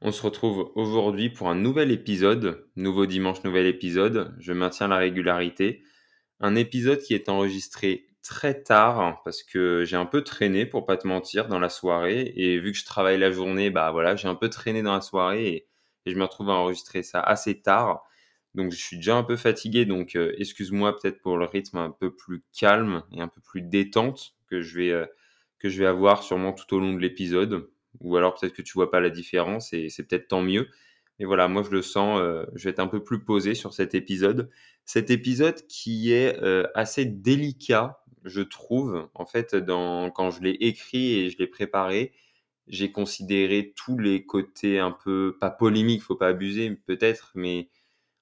On se retrouve aujourd'hui pour un nouvel épisode, nouveau dimanche, nouvel épisode. Je maintiens la régularité. Un épisode qui est enregistré très tard parce que j'ai un peu traîné pour pas te mentir dans la soirée et vu que je travaille la journée, bah voilà, j'ai un peu traîné dans la soirée et, je me retrouve à enregistrer ça assez tard. Donc je suis déjà un peu fatigué, donc euh, excuse-moi peut-être pour le rythme un peu plus calme et un peu plus détente que je vais euh, que je vais avoir sûrement tout au long de l'épisode. Ou alors peut-être que tu vois pas la différence et c'est peut-être tant mieux. Mais voilà, moi je le sens, euh, je vais être un peu plus posé sur cet épisode. Cet épisode qui est euh, assez délicat, je trouve. En fait, quand je l'ai écrit et je l'ai préparé, j'ai considéré tous les côtés un peu, pas polémiques, faut pas abuser peut-être, mais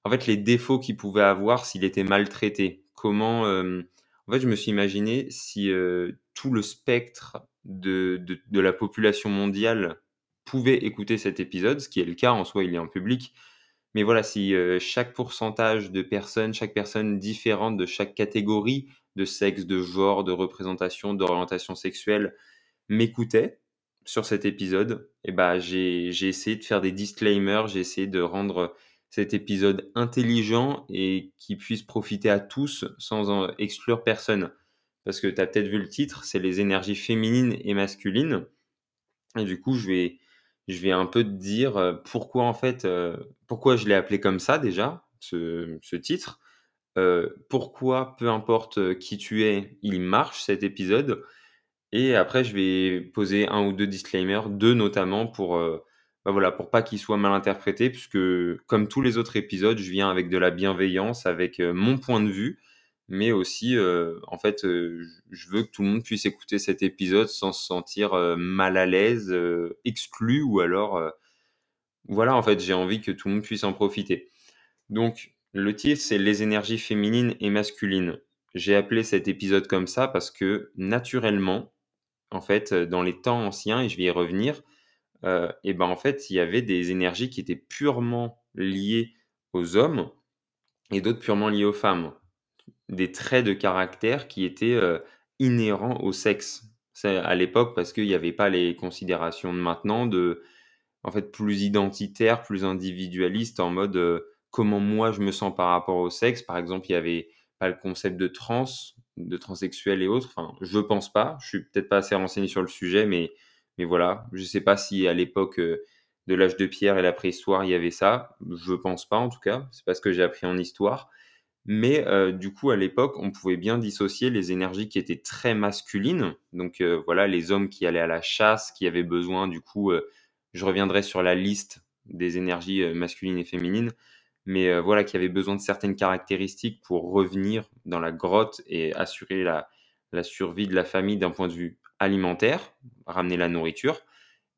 en fait les défauts qu'il pouvait avoir s'il était maltraité. Comment, euh, en fait, je me suis imaginé si tout le spectre de, de, la population mondiale pouvait écouter cet épisode, ce qui est le cas en soi, il est en public. Mais voilà, si euh, chaque pourcentage de personnes, chaque personne différente de chaque catégorie de sexe, de genre, de représentation, d'orientation sexuelle m'écoutait sur cet épisode, et eh ben, j'ai essayé de faire des disclaimers, j'ai essayé de rendre cet épisode intelligent et qui puisse profiter à tous sans en exclure personne parce que tu as peut-être vu le titre, c'est les énergies féminines et masculines. Et du coup, je vais, je vais un peu te dire euh, pourquoi en fait, euh, pourquoi je l'ai appelé comme ça déjà, ce, titre. Euh, pourquoi, peu importe qui tu es, il marche cet épisode. Et après, je vais poser un ou deux disclaimers, deux notamment pour, bah voilà, pour pas qu'il soit mal interprété, puisque comme tous les autres épisodes, je viens avec de la bienveillance, avec mon point de vue mais aussi, euh, en fait, euh, je veux que tout le monde puisse écouter cet épisode sans se sentir euh, mal à l'aise, exclu, ou alors, voilà, en fait, j'ai envie que tout le monde puisse en profiter. Donc, le titre, c'est Les énergies féminines et masculines. J'ai appelé cet épisode comme ça parce que, naturellement, en fait, dans les temps anciens, et je vais y revenir, et ben en fait, il y avait des énergies qui étaient purement liées aux hommes et d'autres purement liées aux femmes des traits de caractère qui étaient euh, inhérents au sexe. C'est à l'époque parce qu'il n'y avait pas les considérations de maintenant de en fait plus identitaire, plus individualiste en mode euh, comment moi je me sens par rapport au sexe. Par exemple, il y avait pas le concept de trans, de transsexuel et autres. Enfin, je pense pas. Je suis peut-être pas assez renseigné sur le sujet, mais mais voilà, je sais pas si à l'époque euh, de l'âge de pierre et la préhistoire il y avait ça. Je pense pas en tout cas. C'est pas ce que j'ai appris en histoire. Mais euh, du coup, à l'époque, on pouvait bien dissocier les énergies qui étaient très masculines. Donc euh, voilà, les hommes qui allaient à la chasse, qui avaient besoin, du coup, euh, je reviendrai sur la liste des énergies masculines et féminines, mais voilà, qui avaient besoin de certaines caractéristiques pour revenir dans la grotte et assurer la, survie de la famille d'un point de vue alimentaire, ramener la nourriture.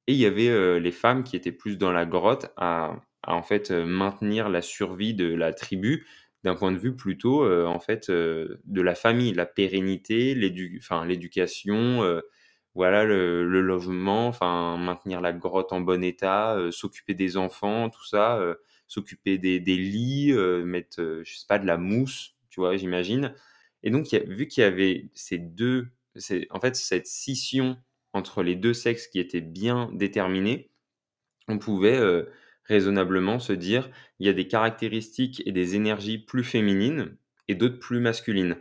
Et il y avait les femmes qui étaient plus dans la grotte à en fait maintenir la survie de la tribu d'un point de vue plutôt euh, en fait euh, de la famille, la pérennité, l'éducation, euh, voilà le, logement, enfin maintenir la grotte en bon état, s'occuper des enfants, tout ça, s'occuper des, lits, mettre je sais pas de la mousse, tu vois, j'imagine. Et donc vu qu'il y avait ces deux, en fait cette scission entre les deux sexes qui était bien déterminée, on pouvait raisonnablement se dire il y a des caractéristiques et des énergies plus féminines et d'autres plus masculines.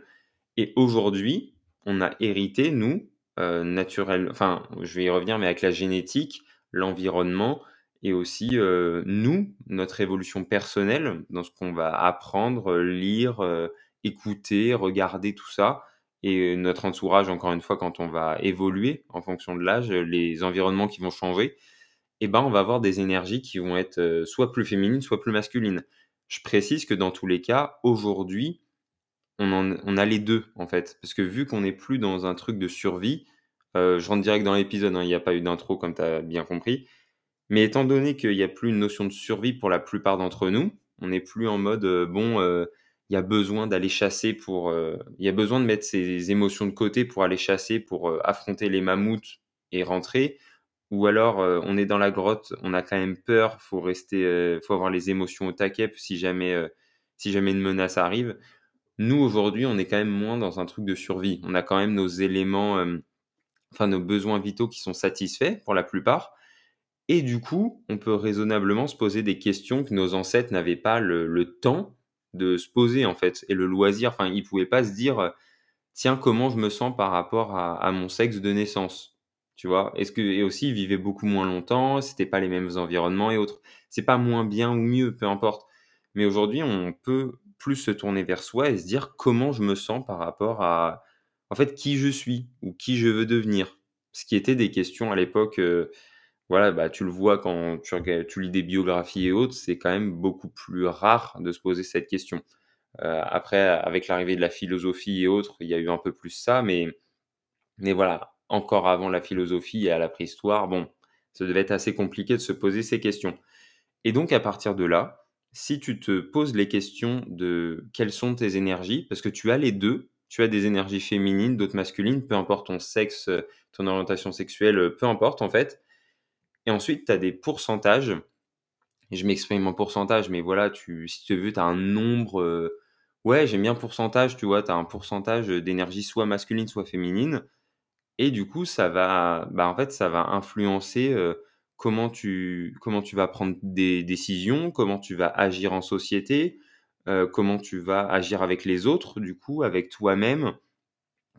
Et aujourd'hui, on a hérité, nous, euh, naturel, enfin, je vais y revenir, mais avec la génétique, l'environnement et aussi euh, nous, notre évolution personnelle dans ce qu'on va apprendre, lire, euh, écouter, regarder tout ça. Et notre entourage, encore une fois, quand on va évoluer en fonction de l'âge, les environnements qui vont changer, eh ben, on va avoir des énergies qui vont être euh, soit plus féminines, soit plus masculines. Je précise que dans tous les cas, aujourd'hui, on, a les deux, en fait. Parce que vu qu'on n'est plus dans un truc de survie, euh, je rentre direct dans l'épisode, hein, il n'y a pas eu d'intro comme tu as bien compris, Mais étant donné qu'il n'y a plus une notion de survie pour la plupart d'entre nous, on n'est plus en mode euh, bon, il y a besoin d'aller chasser pour, il y a besoin de mettre ses émotions de côté pour aller chasser, pour affronter les mammouths et rentrer. Ou alors on est dans la grotte, on a quand même peur, faut rester, faut avoir les émotions au taquet si jamais, si jamais une menace arrive. Nous aujourd'hui, on est quand même moins dans un truc de survie. On a quand même nos éléments, enfin nos besoins vitaux qui sont satisfaits pour la plupart. Et du coup, on peut raisonnablement se poser des questions que nos ancêtres n'avaient pas le, temps de se poser, en fait, et le loisir. Enfin, ils pouvaient pas se dire, tiens, comment je me sens par rapport à, mon sexe de naissance? Tu vois Est-ce que et aussi ils vivaient beaucoup moins longtemps, c'était pas les mêmes environnements et autres. C'est pas moins bien ou mieux, peu importe. Mais aujourd'hui, on peut plus se tourner vers soi et se dire comment je me sens par rapport à en fait qui je suis ou qui je veux devenir. Ce qui était des questions à l'époque euh, voilà, bah, tu le vois quand tu, lis des biographies et autres, c'est quand même beaucoup plus rare de se poser cette question. Euh, après, avec l'arrivée de la philosophie et autres, il y a eu un peu plus ça, mais, mais voilà, encore avant la philosophie et à la préhistoire, bon, ça devait être assez compliqué de se poser ces questions. Et donc, à partir de là, si tu te poses les questions de quelles sont tes énergies, parce que tu as les deux, tu as des énergies féminines, d'autres masculines, peu importe ton sexe, ton orientation sexuelle, peu importe en fait, et ensuite, tu as des pourcentages. Je m'exprime en pourcentage, mais voilà, tu, si tu veux, tu as un nombre. Euh, ouais, j'aime bien pourcentage, tu vois, tu as un pourcentage d'énergie soit masculine, soit féminine. Et du coup, ça va, bah, en fait, ça va influencer comment, tu, comment tu vas prendre des décisions, comment tu vas agir en société, comment tu vas agir avec les autres, du coup, avec toi-même.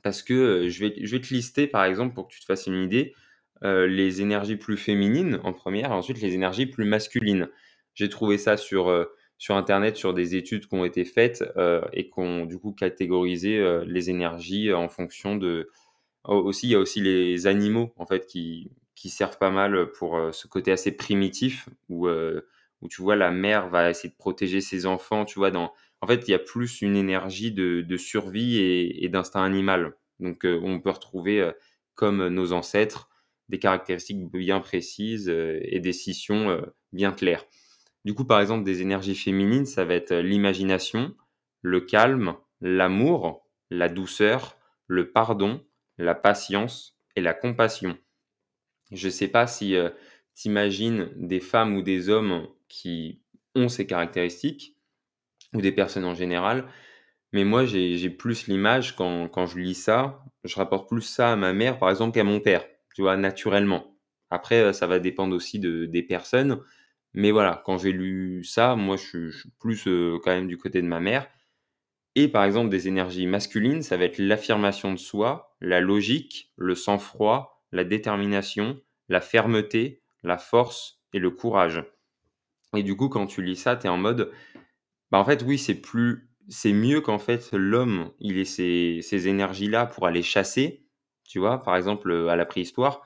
Parce que je, vais, je vais te lister, par exemple, pour que tu te fasses une idée, les énergies plus féminines en première et ensuite les énergies plus masculines. J'ai trouvé ça sur, sur Internet, sur des études qui ont été faites et qui ont du coup catégorisé les énergies en fonction de... Aussi, il y a aussi les animaux en fait qui, qui servent pas mal pour ce côté assez primitif où, où tu vois la mère va essayer de protéger ses enfants, tu vois, dans... En fait, il y a plus une énergie de, de survie et, d'instinct animal. Donc, on peut retrouver, comme nos ancêtres, des caractéristiques bien précises euh, et des scissions euh, bien claires. Du coup, par exemple, des énergies féminines, ça va être l'imagination, le calme, l'amour, la douceur, le pardon, la patience et la compassion. Je ne sais pas si euh, tu imagines des femmes ou des hommes qui ont ces caractéristiques, ou des personnes en général, mais moi j'ai plus l'image quand, quand, je lis ça, je rapporte plus ça à ma mère par exemple qu'à mon père tu vois, naturellement. Après, euh, ça va dépendre aussi de, des personnes. Mais voilà, quand j'ai lu ça, moi, je, suis plus euh, quand même du côté de ma mère. Et par exemple, des énergies masculines, ça va être l'affirmation de soi, la logique, le sang-froid, la détermination, la fermeté, la force et le courage. Et du coup, quand tu lis ça, tu es en mode, bah en fait, oui, c'est plus, c'est mieux qu'en fait l'homme, il ait ces, ces énergies-là pour aller chasser, tu vois, par exemple à la préhistoire,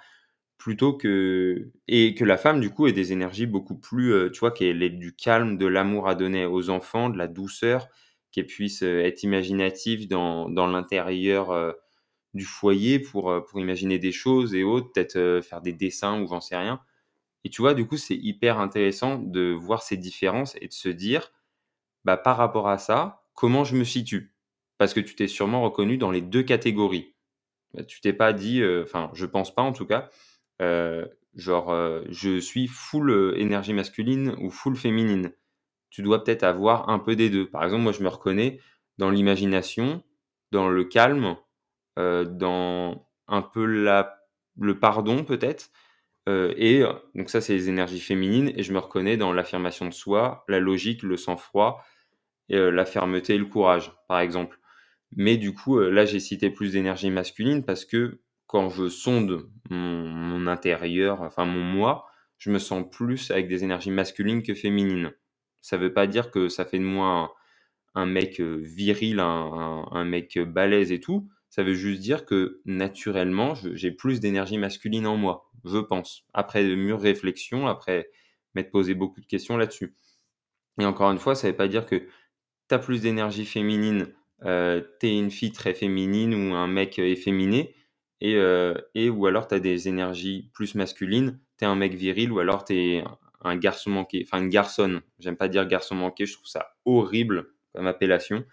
plutôt que et que la femme du coup ait des énergies beaucoup plus, tu vois, qu'elle ait du calme, de l'amour à donner aux enfants, de la douceur, qu'elle puisse être imaginative dans, dans l'intérieur du foyer pour, pour imaginer des choses et autres, peut-être faire des dessins ou j'en sais rien. Et tu vois, du coup, c'est hyper intéressant de voir ces différences et de se dire, bah, par rapport à ça, comment je me situe? Parce que tu t'es sûrement reconnu dans les deux catégories. Bah, tu t'es pas dit, euh, enfin, je pense pas en tout cas, euh, genre, euh, je suis full énergie masculine ou full féminine. Tu dois peut-être avoir un peu des deux. Par exemple, moi, je me reconnais dans l'imagination, dans le calme, dans un peu le pardon peut-être. et donc ça, c'est les énergies féminines. Et je me reconnais dans l'affirmation de soi, la logique, le sang-froid, la fermeté et le courage, par exemple. Mais du coup, euh, là, j'ai cité plus d'énergie masculine parce que quand je sonde mon, intérieur, enfin mon moi, je me sens plus avec des énergies masculines que féminines. Ça ne veut pas dire que ça fait de moi un, mec euh, viril, un, mec balèze et tout. Ça veut juste dire que naturellement, j'ai plus d'énergie masculine en moi, je pense. Après de mûres réflexions, après m'être posé beaucoup de questions là-dessus. Et encore une fois, ça ne veut pas dire que tu as plus d'énergie féminine euh, tu es une fille très féminine ou un mec efféminé, et, euh, et ou alors tu as des énergies plus masculines, tu es un mec viril ou alors tu es un garçon manqué, enfin une garçonne. J'aime pas dire garçon manqué, je trouve ça horrible comme appellation.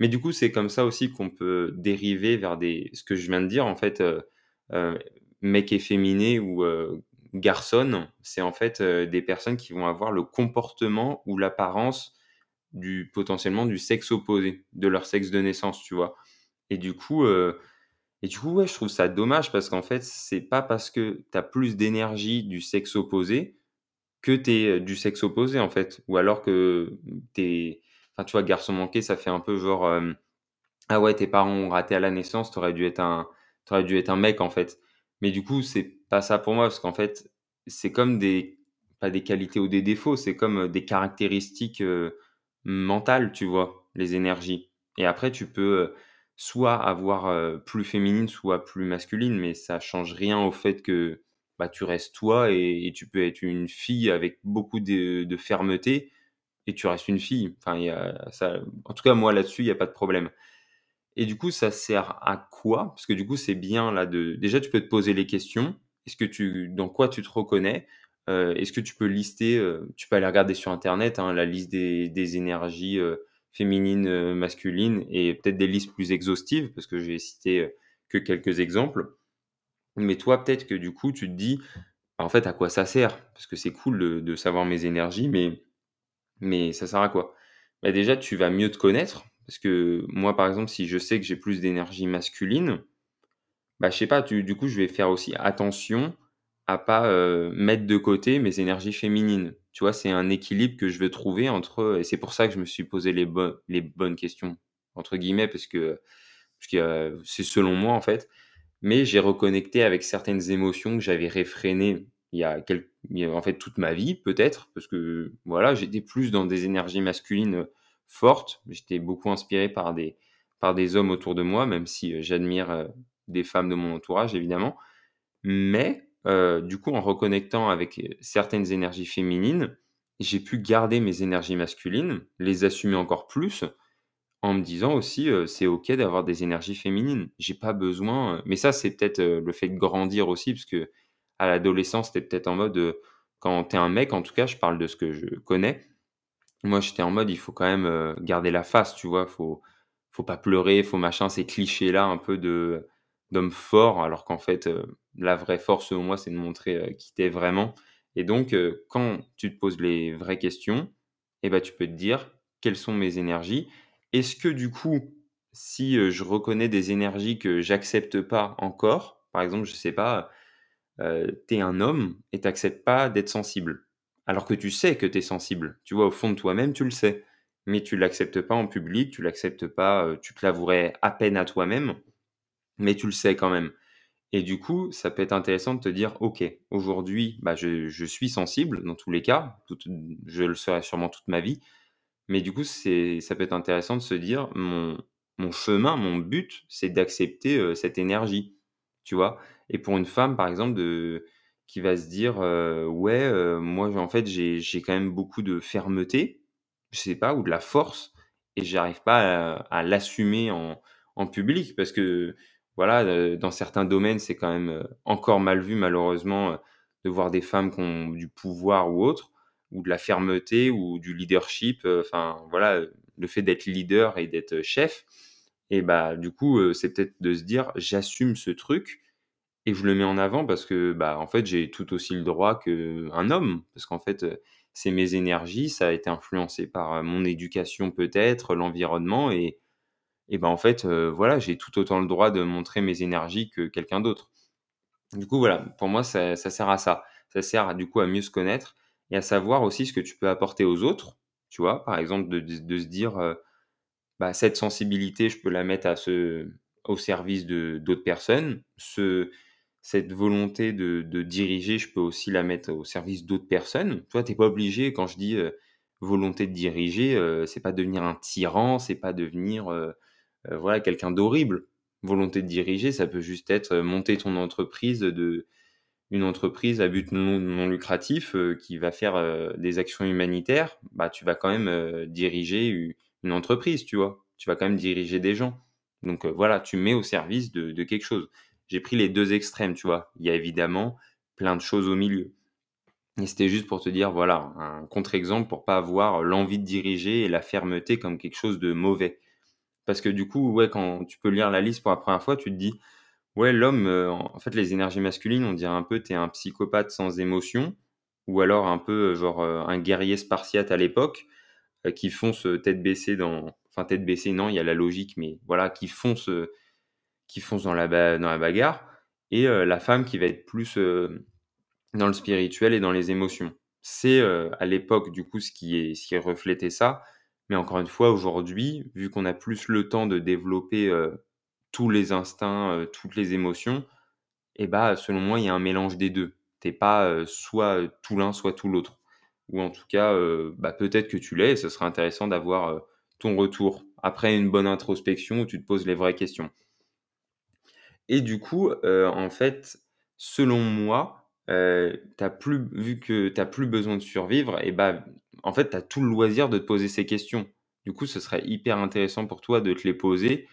Mais du coup, c'est comme ça aussi qu'on peut dériver vers des, ce que je viens de dire, en fait, euh, euh, mec efféminé ou euh, garçonne, c'est en fait des personnes qui vont avoir le comportement ou l'apparence du potentiellement du sexe opposé, de leur sexe de naissance, tu vois. Et du coup, et du coup, ouais, je trouve ça dommage parce qu'en fait, c'est pas parce que tu as plus d'énergie du sexe opposé que tu es du sexe opposé, en fait. Ou alors que tu es. Enfin, tu vois, garçon manqué, ça fait un peu genre. ah ouais, tes parents ont raté à la naissance, t'aurais dû être un, dû être un mec, en fait. Mais du coup, c'est pas ça pour moi parce qu'en fait, c'est comme des. Pas des qualités ou des défauts, c'est comme des caractéristiques mentales, tu vois, les énergies. Et après, tu peux soit avoir plus féminine, soit plus masculine, mais ça change rien au fait que bah, tu restes toi et, tu peux être une fille avec beaucoup de, fermeté et tu restes une fille. Enfin, ça, en tout cas, moi là-dessus, il n'y a pas de problème. Et du coup, ça sert à quoi? Parce que du coup, c'est bien là de. Déjà, tu peux te poser les questions. Est-ce que tu, dans quoi tu te reconnais? Est-ce que tu peux lister Tu peux aller regarder sur Internet hein, la liste des, énergies féminines, euh, masculines et peut-être des listes plus exhaustives parce que j'ai cité euh, que quelques exemples. Mais toi, peut-être que du coup, tu te dis, en fait, à quoi ça sert? Parce que c'est cool de, savoir mes énergies, mais, mais ça sert à quoi? Bah Déjà, tu vas mieux te connaître. Parce que moi, par exemple, si je sais que j'ai plus d'énergie masculine, bah, je sais pas, du coup, je vais faire aussi attention à pas euh, mettre de côté mes énergies féminines. Tu vois, c'est un équilibre que je veux trouver entre, et c'est pour ça que je me suis posé les, bonnes questions, entre guillemets, parce que, parce que c'est selon moi, en fait. Mais j'ai reconnecté avec certaines émotions que j'avais réfrénées il y, a quelques, en fait toute ma vie, peut-être, parce que voilà, j'étais plus dans des énergies masculines fortes. J'étais beaucoup inspiré par des, par des hommes autour de moi, même si j'admire des femmes de mon entourage, évidemment. Mais euh, du coup, en reconnectant avec euh, certaines énergies féminines, j'ai pu garder mes énergies masculines, les assumer encore plus, en me disant aussi, c'est OK d'avoir des énergies féminines. J'ai pas besoin, mais ça, c'est peut-être le fait de grandir aussi, parce que à l'adolescence, t'es peut-être en mode, quand t'es un mec, en tout cas, je parle de ce que je connais. Moi, j'étais en mode, il faut quand même garder la face, tu vois, faut, faut pas pleurer, faut machin, ces clichés-là un peu de d'homme fort, alors qu'en fait, la vraie force, selon moi, c'est de montrer qui t'es vraiment. Et donc, quand tu te poses les vraies questions, eh ben, tu peux te dire quelles sont mes énergies. Est-ce que du coup, si je reconnais des énergies que j'accepte pas encore, par exemple, je sais pas, tu es un homme et tu n'acceptes pas d'être sensible, alors que tu sais que tu es sensible. Tu vois, au fond de toi-même, tu le sais, mais tu l'acceptes pas en public, tu l'acceptes pas, tu te l'avouerais à peine à toi-même, mais tu le sais quand même. Et du coup, ça peut être intéressant de te dire, OK, aujourd'hui, bah, je, suis sensible dans tous les cas, je le serai sûrement toute ma vie, mais du coup, ça peut être intéressant de se dire, mon, chemin, mon but, c'est d'accepter cette énergie, tu vois? Et pour une femme, par exemple, qui va se dire, ouais, moi, en fait, j'ai, quand même beaucoup de fermeté, je sais pas, ou de la force, et j'arrive pas à, l'assumer en public, parce que voilà, dans certains domaines, c'est quand même encore mal vu, malheureusement, de voir des femmes qui ont du pouvoir ou autre, ou de la fermeté ou du leadership. Enfin, voilà, le fait d'être leader et d'être chef. Et bah, du coup, c'est peut-être de se dire, j'assume ce truc et je le mets en avant parce que, bah, en fait, j'ai tout aussi le droit qu'un homme. Parce qu'en fait, c'est mes énergies, ça a été influencé par mon éducation peut-être, l'environnement et et ben en fait, voilà, j'ai tout autant le droit de montrer mes énergies que quelqu'un d'autre. Du coup, voilà, pour moi, ça, sert à ça. Ça sert du coup à mieux se connaître et à savoir aussi ce que tu peux apporter aux autres. Tu vois, par exemple, de, se dire, bah, cette sensibilité, je peux la mettre à ce, au service d'autres personnes. Ce, cette volonté de, diriger, je peux aussi la mettre au service d'autres personnes. Tu vois, t'es pas obligé, quand je dis volonté de diriger, c'est pas devenir un tyran, c'est pas devenir euh, voilà, quelqu'un d'horrible. Volonté de diriger, ça peut juste être euh, monter ton entreprise de une entreprise à but non, lucratif euh, qui va faire des actions humanitaires, bah tu vas quand même diriger une entreprise, tu vois. Tu vas quand même diriger des gens. Donc voilà, tu mets au service de, quelque chose. J'ai pris les deux extrêmes, tu vois. Il y a évidemment plein de choses au milieu. Et c'était juste pour te dire, voilà, un contre-exemple pour pas avoir l'envie de diriger et la fermeté comme quelque chose de mauvais. Parce que du coup, ouais, quand tu peux lire la liste pour la première fois, tu te dis, ouais, l'homme, euh, en fait, les énergies masculines, on dirait un peu, tu es un psychopathe sans émotion, ou alors un peu euh, genre euh, un guerrier spartiate à l'époque, qui fonce tête baissée dans, enfin tête baissée, non, il y a la logique, mais voilà, qui fonce, qui fonce dans la, dans la bagarre, et la femme qui va être plus dans le spirituel et dans les émotions. C'est à l'époque, du coup, ce qui, est, ce qui reflétait ça. Mais encore une fois, aujourd'hui, vu qu'on a plus le temps de développer tous les instincts, toutes les émotions, et bah, selon moi, il y a un mélange des deux. T'es pas soit tout l'un, soit tout l'autre. Ou en tout cas, bah, peut-être que tu l'es, et ce serait intéressant d'avoir ton retour après une bonne introspection où tu te poses les vraies questions. Et du coup, en fait, selon moi, as plus, vu que tu n'as plus besoin de survivre, et bah, en fait, tu as tout le loisir de te poser ces questions. Du coup, ce serait hyper intéressant pour toi de te les poser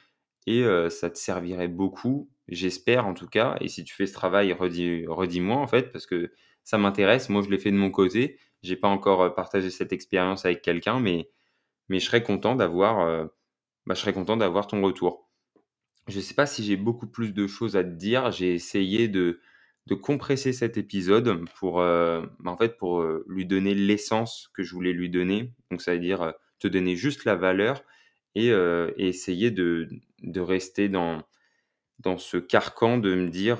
et ça te servirait beaucoup, j'espère en tout cas. Et si tu fais ce travail, redis-moi en fait, parce que ça m'intéresse. Moi, je l'ai fait de mon côté. J'ai pas encore partagé cette expérience avec quelqu'un, mais, mais je serais content d'avoir bah, je serais content d'avoir ton retour. Je sais pas si j'ai beaucoup plus de choses à te dire. J'ai essayé de, de compresser cet épisode pour, bah, en fait, pour lui donner l'essence que je voulais lui donner. Donc, ça veut dire te donner juste la valeur et, essayer de, de, rester dans, dans ce carcan de me dire,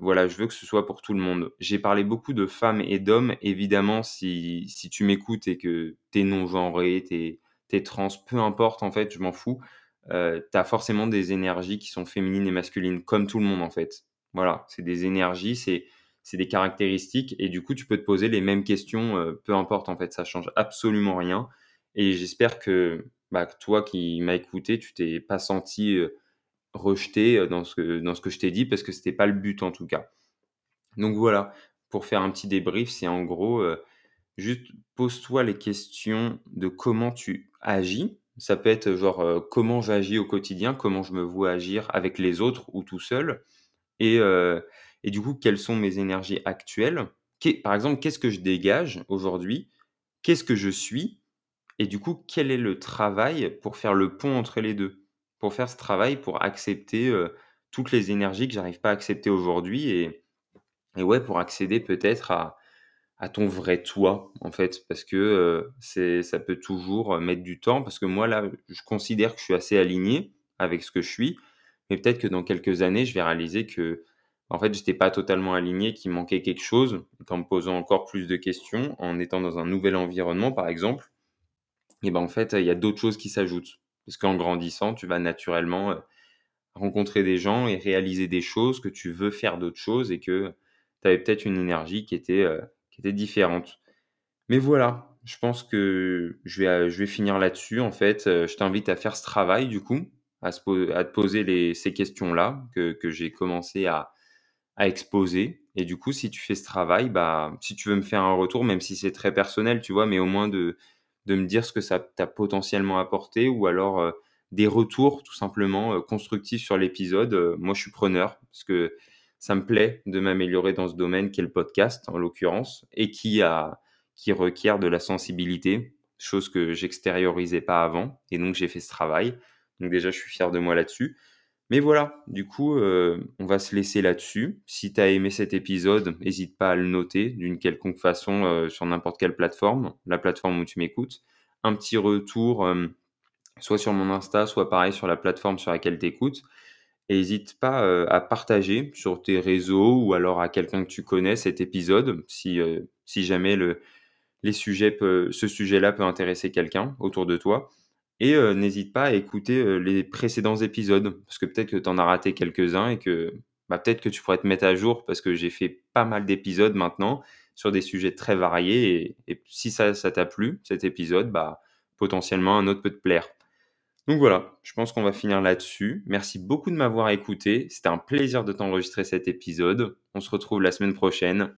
voilà, je veux que ce soit pour tout le monde. J'ai parlé beaucoup de femmes et d'hommes. Évidemment, si, si tu m'écoutes et que tu es non-genré, tu es, trans, peu importe, en fait, je m'en fous. tu as forcément des énergies qui sont féminines et masculines, comme tout le monde, en fait. Voilà, c'est des énergies, c'est des caractéristiques et du coup, tu peux te poser les mêmes questions, euh, peu importe en fait, ça change absolument rien. Et j'espère que, bah, toi qui m'as écouté, tu t'es pas senti euh, rejeté euh, dans ce que, dans ce que je t'ai dit parce que c'était pas le but en tout cas. Donc voilà, pour faire un petit débrief, c'est en gros juste pose-toi les questions de comment tu agis. Ça peut être genre comment j'agis au quotidien, comment je me vois agir avec les autres ou tout seul. Et, et du coup, quelles sont mes énergies actuelles? Par exemple, qu'est-ce que je dégage aujourd'hui? Qu'est-ce que je suis? Et du coup, quel est le travail pour faire le pont entre les deux? Pour faire ce travail, pour accepter toutes les énergies que j'arrive pas à accepter aujourd'hui et, ouais, pour accéder peut-être à, ton vrai toi, en fait, parce que ça peut toujours mettre du temps, parce que moi, là, je considère que je suis assez aligné avec ce que je suis, mais peut-être que dans quelques années, je vais réaliser que, en fait, j'étais pas totalement aligné, qu'il manquait quelque chose, qu'en me posant encore plus de questions, en étant dans un nouvel environnement, par exemple, et ben en fait, il y a d'autres choses qui s'ajoutent. Parce qu'en grandissant, tu vas naturellement euh, rencontrer des gens et réaliser des choses, que tu veux faire d'autres choses et que tu avais peut-être une énergie qui était, euh, qui était différente. Mais voilà, je pense que je vais, je vais finir là-dessus. En fait, euh, je t'invite à faire ce travail du coup, à, te poser ces questions-là que, j'ai commencé à, exposer. Et du coup, si tu fais ce travail, bah, si tu veux me faire un retour, même si c'est très personnel, tu vois, mais au moins de, me dire ce que ça t'a potentiellement apporté ou alors euh, des retours tout simplement euh, constructifs sur l'épisode, euh, moi je suis preneur parce que ça me plaît de m'améliorer dans ce domaine qui est le podcast en l'occurrence et qui, a, qui requiert de la sensibilité, chose que j'extériorisais pas avant. Et donc j'ai fait ce travail. Donc déjà, je suis fier de moi là-dessus. Mais voilà, du coup, euh, on va se laisser là-dessus. Si tu as aimé cet épisode, n'hésite pas à le noter d'une quelconque façon euh, sur n'importe quelle plateforme, la plateforme où tu m'écoutes. Un petit retour, euh, soit sur mon Insta, soit pareil sur la plateforme sur laquelle tu écoutes. Et n'hésite pas à partager sur tes réseaux ou alors à quelqu'un que tu connais cet épisode, si, jamais ce sujet-là peut intéresser quelqu'un autour de toi. Et n'hésite pas à écouter les précédents épisodes, parce que peut-être que tu en as raté quelques-uns et que bah, peut-être que tu pourrais te mettre à jour, parce que j'ai fait pas mal d'épisodes maintenant sur des sujets très variés. Et, si ça, ça t'a plu, cet épisode, bah, potentiellement un autre peut te plaire. Donc voilà, je pense qu'on va finir là-dessus. Merci beaucoup de m'avoir écouté. C'était un plaisir de t'enregistrer cet épisode. On se retrouve la semaine prochaine.